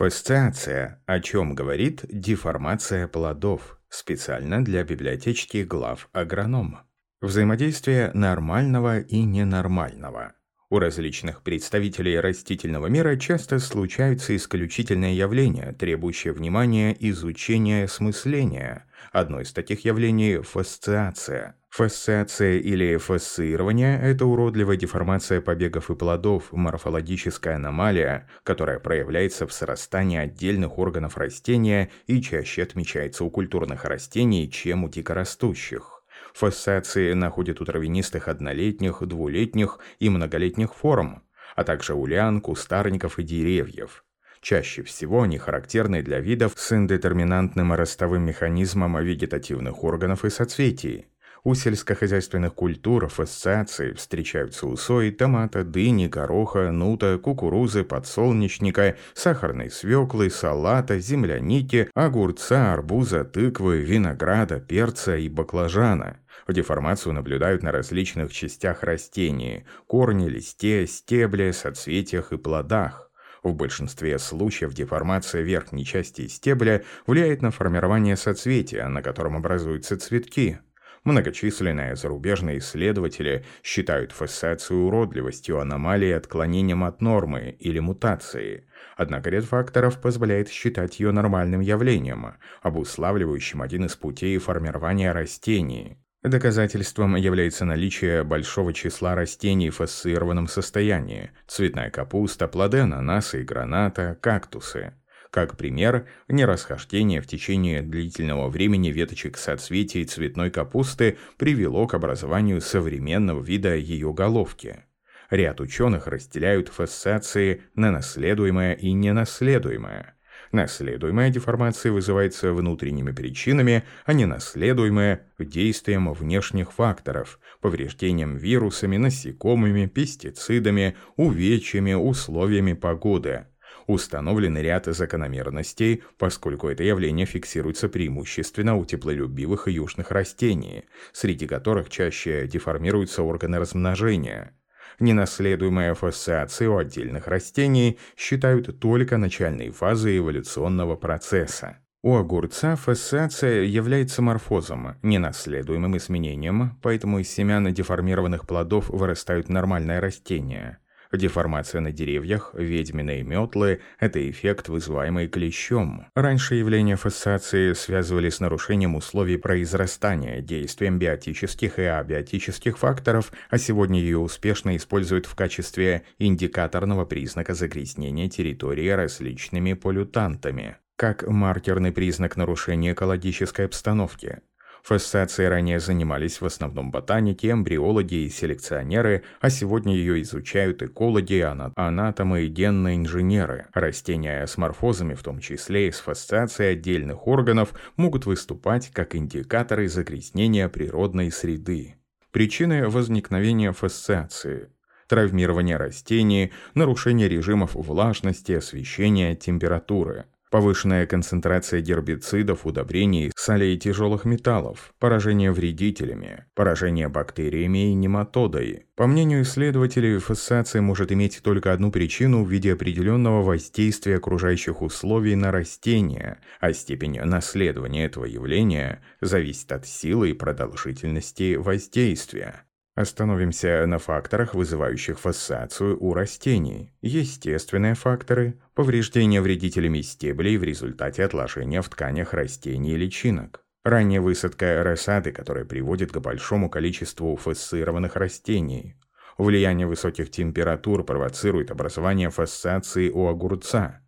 Фасциация, о чем говорит деформация плодов, специально для библиотечки глав агронома. Взаимодействие нормального и ненормального. У различных представителей растительного мира часто случаются исключительные явления, требующие внимания, изучения, осмысления. Одно из таких явлений – фасциация. Фасциация или фасцирование – это уродливая деформация побегов и плодов, морфологическая аномалия, которая проявляется в срастании отдельных органов растения и чаще отмечается у культурных растений, чем у дикорастущих. Фассации находят у травянистых однолетних, двулетних и многолетних форм, а также у лиан, кустарников и деревьев. Чаще всего они характерны для видов с индетерминантным ростовым механизмом вегетативных органов и соцветий. У сельскохозяйственных культур фасциации встречаются у сои, томата, дыни, гороха, нута, кукурузы, подсолнечника, сахарной свеклы, салата, земляники, огурца, арбуза, тыквы, винограда, перца и баклажана. Деформацию наблюдают на различных частях растений – корни, листе, стебле, соцветиях и плодах. В большинстве случаев деформация верхней части стебля влияет на формирование соцветия, на котором образуются цветки. Многочисленные зарубежные исследователи считают фассацию уродливостью, аномалией, отклонением от нормы или мутацией. Однако ряд факторов позволяет считать ее нормальным явлением, обуславливающим один из путей формирования растений. Доказательством является наличие большого числа растений в фасцированном состоянии – цветная капуста, плоды ананаса и граната, кактусы. Как пример, нерасхождение в течение длительного времени веточек соцветий цветной капусты привело к образованию современного вида ее головки. Ряд ученых разделяют фасциации на наследуемое и ненаследуемое – Наследуемая деформация вызывается внутренними причинами, а не наследуемая действием внешних факторов, повреждением вирусами, насекомыми, пестицидами, увечьями, условиями погоды. Установлен ряд закономерностей, поскольку это явление фиксируется преимущественно у теплолюбивых и южных растений, среди которых чаще деформируются органы размножения – Ненаследуемые фасциации у отдельных растений считают только начальной фазой эволюционного процесса. У огурца фасциация является морфозом, ненаследуемым изменением, поэтому из семян деформированных плодов вырастают нормальные растения – Деформация на деревьях, ведьминые метлы – это эффект, вызываемый клещом. Раньше явления фасциации связывали с нарушением условий произрастания, действием биотических и абиотических факторов, а сегодня ее успешно используют в качестве индикаторного признака загрязнения территории различными полютантами как маркерный признак нарушения экологической обстановки. Фассацией ранее занимались в основном ботаники, эмбриологи и селекционеры, а сегодня ее изучают экологи, анатомы и генные инженеры. Растения с морфозами, в том числе и с фасциацией отдельных органов, могут выступать как индикаторы загрязнения природной среды. Причины возникновения фасциации – травмирование растений, нарушение режимов влажности, освещения, температуры – повышенная концентрация гербицидов, удобрений, солей тяжелых металлов, поражение вредителями, поражение бактериями и нематодой. По мнению исследователей, фассация может иметь только одну причину в виде определенного воздействия окружающих условий на растения, а степень наследования этого явления зависит от силы и продолжительности воздействия. Остановимся на факторах, вызывающих фассацию у растений. Естественные факторы – повреждение вредителями стеблей в результате отложения в тканях растений личинок. Ранняя высадка рассады, которая приводит к большому количеству фассированных растений. Влияние высоких температур провоцирует образование фассации у огурца.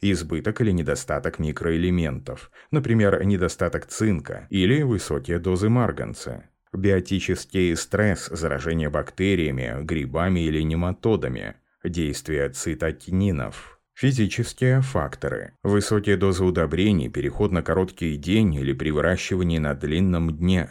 Избыток или недостаток микроэлементов, например, недостаток цинка или высокие дозы марганца биотический стресс, заражение бактериями, грибами или нематодами, действие цитокининов, физические факторы, высокие дозы удобрений, переход на короткий день или при выращивании на длинном дне,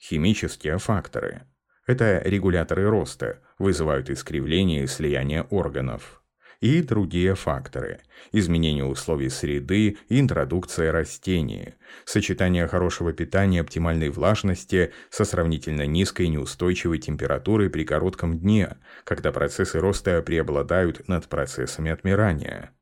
химические факторы. Это регуляторы роста, вызывают искривление и слияние органов и другие факторы. Изменение условий среды, интродукция растений, сочетание хорошего питания, оптимальной влажности со сравнительно низкой неустойчивой температурой при коротком дне, когда процессы роста преобладают над процессами отмирания.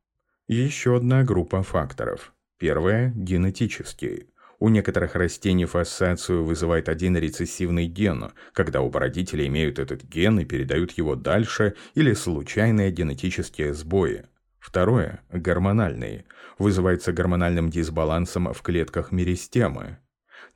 Еще одна группа факторов. Первая – генетические. У некоторых растений фассацию вызывает один рецессивный ген, когда оба родителя имеют этот ген и передают его дальше, или случайные генетические сбои. Второе – гормональные. Вызывается гормональным дисбалансом в клетках меристемы.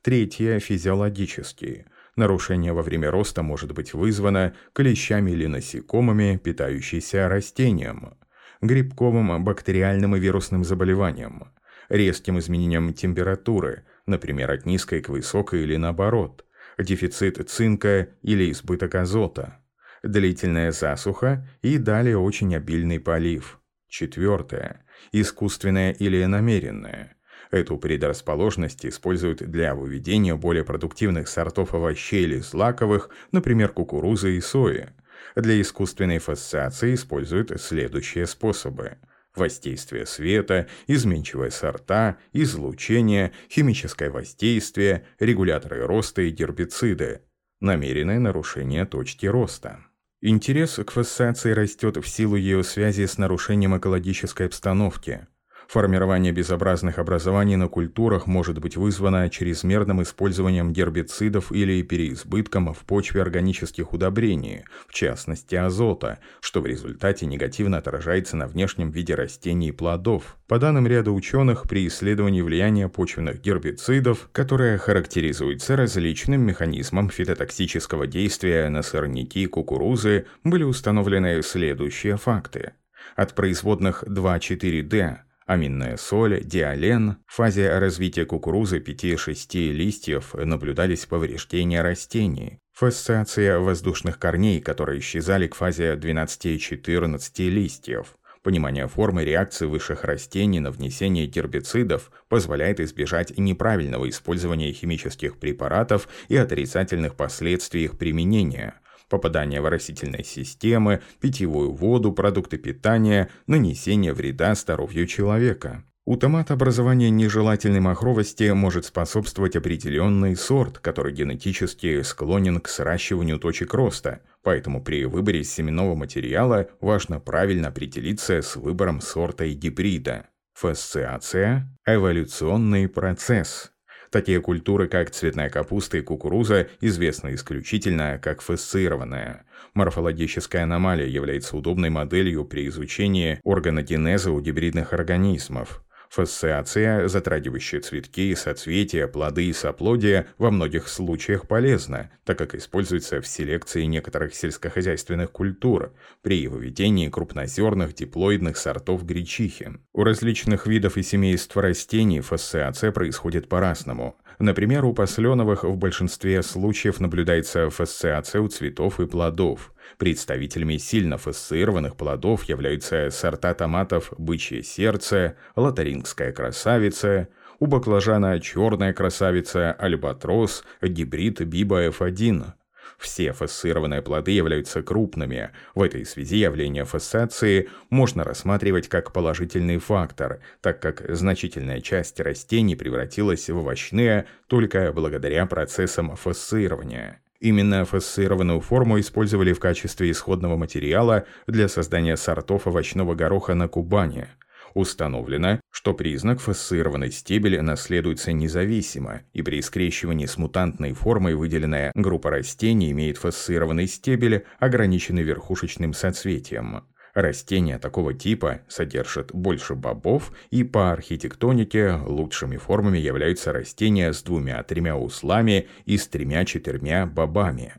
Третье – физиологические. Нарушение во время роста может быть вызвано клещами или насекомыми, питающимися растением, грибковым, бактериальным и вирусным заболеванием, резким изменением температуры, например, от низкой к высокой или наоборот, дефицит цинка или избыток азота, длительная засуха и далее очень обильный полив. Четвертое. Искусственное или намеренное. Эту предрасположенность используют для выведения более продуктивных сортов овощей или злаковых, например, кукурузы и сои. Для искусственной фасциации используют следующие способы – воздействие света, изменчивые сорта, излучение, химическое воздействие, регуляторы роста и гербициды, намеренное нарушение точки роста. Интерес к фассации растет в силу ее связи с нарушением экологической обстановки – Формирование безобразных образований на культурах может быть вызвано чрезмерным использованием гербицидов или переизбытком в почве органических удобрений, в частности азота, что в результате негативно отражается на внешнем виде растений и плодов. По данным ряда ученых, при исследовании влияния почвенных гербицидов, которое характеризуется различным механизмом фитотоксического действия на сорняки кукурузы, были установлены следующие факты. От производных 2,4-D – Аминная соль, диален. В фазе развития кукурузы 5-6 листьев наблюдались повреждения растений. Фасциация воздушных корней, которые исчезали к фазе 12-14 листьев. Понимание формы реакции высших растений на внесение гербицидов позволяет избежать неправильного использования химических препаратов и отрицательных последствий их применения – попадание в растительные системы, питьевую воду, продукты питания, нанесение вреда здоровью человека. У томата образование нежелательной махровости может способствовать определенный сорт, который генетически склонен к сращиванию точек роста, поэтому при выборе семенного материала важно правильно определиться с выбором сорта и гибрида. Фасциация – эволюционный процесс, Такие культуры, как цветная капуста и кукуруза, известны исключительно как фасцированная. Морфологическая аномалия является удобной моделью при изучении органогенеза у гибридных организмов. Фасциация, затрагивающая цветки, соцветия, плоды и соплодия, во многих случаях полезна, так как используется в селекции некоторых сельскохозяйственных культур при выведении крупнозерных диплоидных сортов гречихи. У различных видов и семейств растений фасциация происходит по-разному. Например, у посленовых в большинстве случаев наблюдается фасциация у цветов и плодов. Представителями сильно фасцированных плодов являются сорта томатов «Бычье сердце», «Лотарингская красавица», у баклажана «Черная красавица», «Альбатрос», гибрид «Биба F1». Все фасцированные плоды являются крупными. В этой связи явление фассации можно рассматривать как положительный фактор, так как значительная часть растений превратилась в овощные только благодаря процессам фассирования. Именно фассированную форму использовали в качестве исходного материала для создания сортов овощного гороха на Кубани. Установлено, что признак фассированной стебель наследуется независимо, и при скрещивании с мутантной формой выделенная группа растений имеет фассированный стебель, ограниченный верхушечным соцветием. Растения такого типа содержат больше бобов, и по архитектонике лучшими формами являются растения с двумя-тремя узлами и с тремя-четырьмя бобами.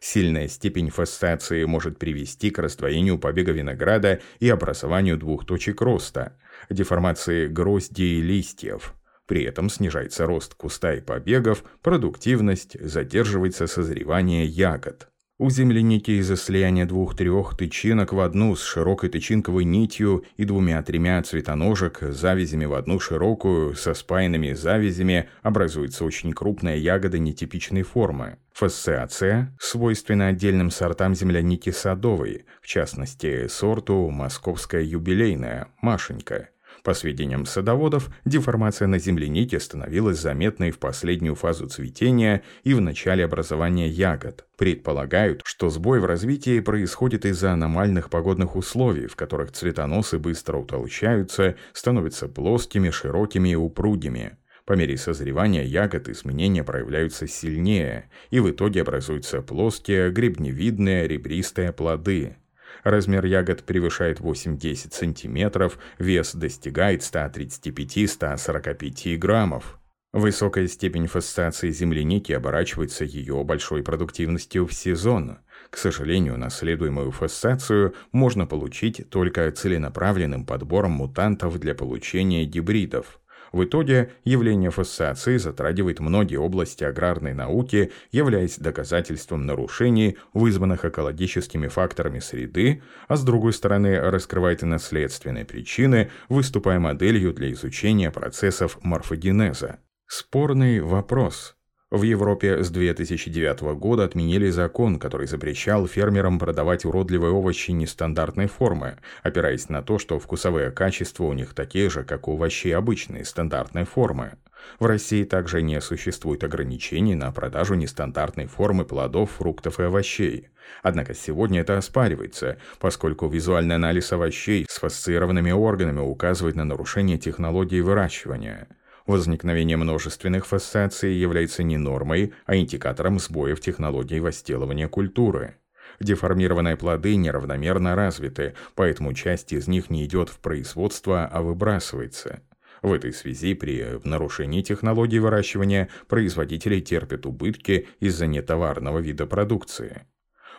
Сильная степень фасциации может привести к раздвоению побега винограда и образованию двух точек роста, деформации грозди и листьев. При этом снижается рост куста и побегов, продуктивность, задерживается созревание ягод. У земляники из-за слияния двух-трех тычинок в одну с широкой тычинковой нитью и двумя-тремя цветоножек завязями в одну широкую со спаянными завязями образуется очень крупная ягода нетипичной формы. Фасциация свойственна отдельным сортам земляники садовой, в частности, сорту «Московская юбилейная» Машенька. По сведениям садоводов, деформация на землянике становилась заметной в последнюю фазу цветения и в начале образования ягод. Предполагают, что сбой в развитии происходит из-за аномальных погодных условий, в которых цветоносы быстро утолщаются, становятся плоскими, широкими и упругими. По мере созревания ягод изменения проявляются сильнее, и в итоге образуются плоские, гребневидные, ребристые плоды. Размер ягод превышает 8-10 см, вес достигает 135-145 граммов. Высокая степень фасциации земляники оборачивается ее большой продуктивностью в сезон. К сожалению, наследуемую фасцицию можно получить только целенаправленным подбором мутантов для получения гибридов. В итоге явление фасциации затрагивает многие области аграрной науки, являясь доказательством нарушений, вызванных экологическими факторами среды, а с другой стороны раскрывает наследственные причины, выступая моделью для изучения процессов морфогенеза. Спорный вопрос – в Европе с 2009 года отменили закон, который запрещал фермерам продавать уродливые овощи нестандартной формы, опираясь на то, что вкусовые качества у них такие же, как у овощей обычной, стандартной формы. В России также не существует ограничений на продажу нестандартной формы плодов, фруктов и овощей. Однако сегодня это оспаривается, поскольку визуальный анализ овощей с фасцированными органами указывает на нарушение технологии выращивания – Возникновение множественных фасциаций является не нормой, а индикатором сбоев технологий возделывания культуры. Деформированные плоды неравномерно развиты, поэтому часть из них не идет в производство, а выбрасывается. В этой связи при нарушении технологии выращивания производители терпят убытки из-за нетоварного вида продукции.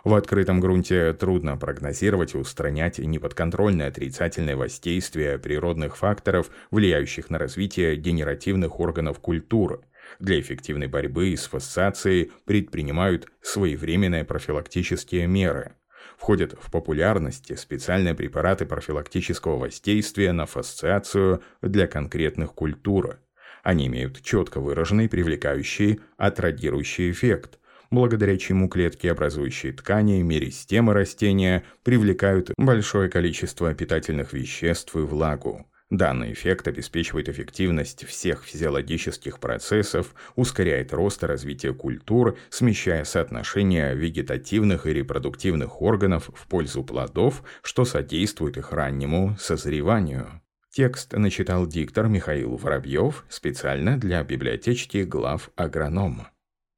В открытом грунте трудно прогнозировать и устранять неподконтрольное отрицательное воздействие природных факторов, влияющих на развитие генеративных органов культуры. Для эффективной борьбы с фасциацией предпринимают своевременные профилактические меры. Входят в популярность специальные препараты профилактического воздействия на фасциацию для конкретных культур. Они имеют четко выраженный привлекающий аттрагирующий эффект, благодаря чему клетки, образующие ткани, меристемы растения, привлекают большое количество питательных веществ и влагу. Данный эффект обеспечивает эффективность всех физиологических процессов, ускоряет рост и развитие культур, смещая соотношение вегетативных и репродуктивных органов в пользу плодов, что содействует их раннему созреванию. Текст начитал диктор Михаил Воробьев специально для библиотечки глав агроном.